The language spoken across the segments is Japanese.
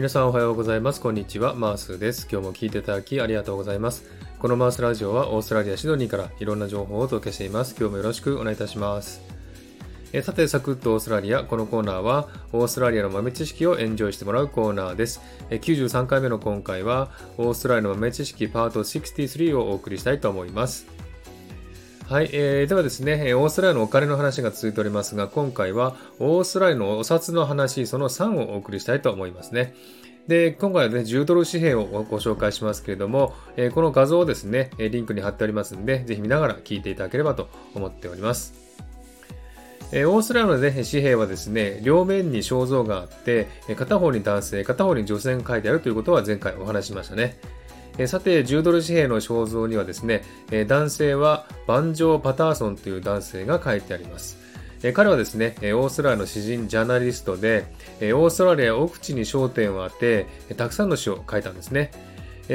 皆さんおはようございます。こんにちは。マースです。今日も聞いていただきありがとうございます。このマースラジオはオーストラリア・シドニーからいろんな情報をお届けしています。今日もよろしくお願いいたします。えさて、サクッとオーストラリア。このコーナーは、オーストラリアの豆知識をエンジョイしてもらうコーナーです。え93回目の今回は、オーストラリアの豆知識パート63をお送りしたいと思います。はい、えー、ではですね、オーストラリアのお金の話が続いておりますが、今回はオーストラリアのお札の話、その3をお送りしたいと思いますね。で、今回はね、10ドル紙幣をご紹介しますけれども、えー、この画像をですね、リンクに貼っておりますので、ぜひ見ながら聞いていただければと思っております。えオーストラリアの、ね、紙幣はですね、両面に肖像があって、片方に男性、片方に女性が書いてあるということは前回お話しましたね。えさて、10ドル紙幣の肖像にはですね、え男性はバンジョー・パターソンという男性が書いてあります。え彼はですね、オーストラリアの詩人、ジャーナリストで、オーストラリア奥地に焦点を当て、たくさんの詩を書いたんですね。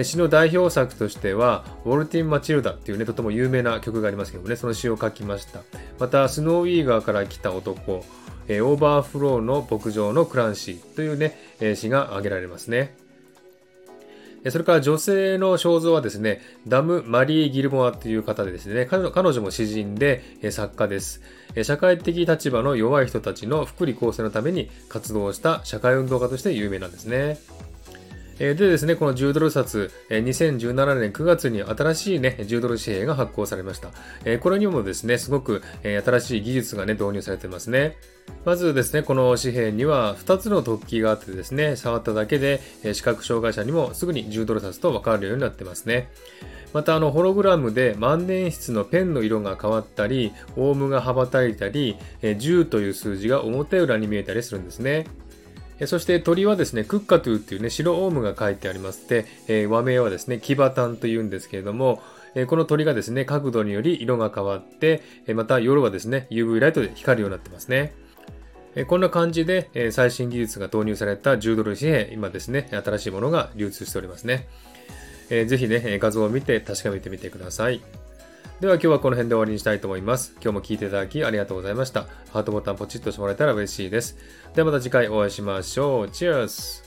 詩の代表作としては、 Waltzing Matilda っていうね、とても有名な曲がありますけどもね、その詩を書きました。また、スノーウィー川から来た男、オーバーフローの牧場のクランシーというね、詩が挙げられますね。それから女性の肖像はですね、ダム・マリー・ギルモアという方でですね、彼女も詩人で作家です。社会的立場の弱い人たちの福利厚生のために活動した社会運動家として有名なんですね。でですね、この10ドル札、2017年9月に新しいね、10ドル紙幣が発行されました。これにもですね、すごく新しい技術がね、導入されてますね。まずですね、この紙幣には2つの突起があってですね、触っただけで視覚障害者にもすぐに10ドル札とわかるようになってますね。またあのホログラムで万年筆のペンの色が変わったり、オウムが羽ばたいたり、10という数字が表裏に見えたりするんですね。そして鳥はですね、クッカトゥーっていうね、白オウムが書いてありまして、えー、和名はですね、キバタンというんですけれども、え、この鳥がですね、角度により色が変わって、え、また夜はですね、UV ライトで光るようになってますね。えこんな感じで、え最新技術が導入された10ドル紙幣、今ですね、新しいものが流通しておりますね。えー、ぜひね、画像を見て確かめてみてください。では今日はこの辺で終わりにしたいと思います。今日も聞いていただきありがとうございました。ハートボタンポチッとしてもらえたら嬉しいです。ではまた次回お会いしましょう。チェアス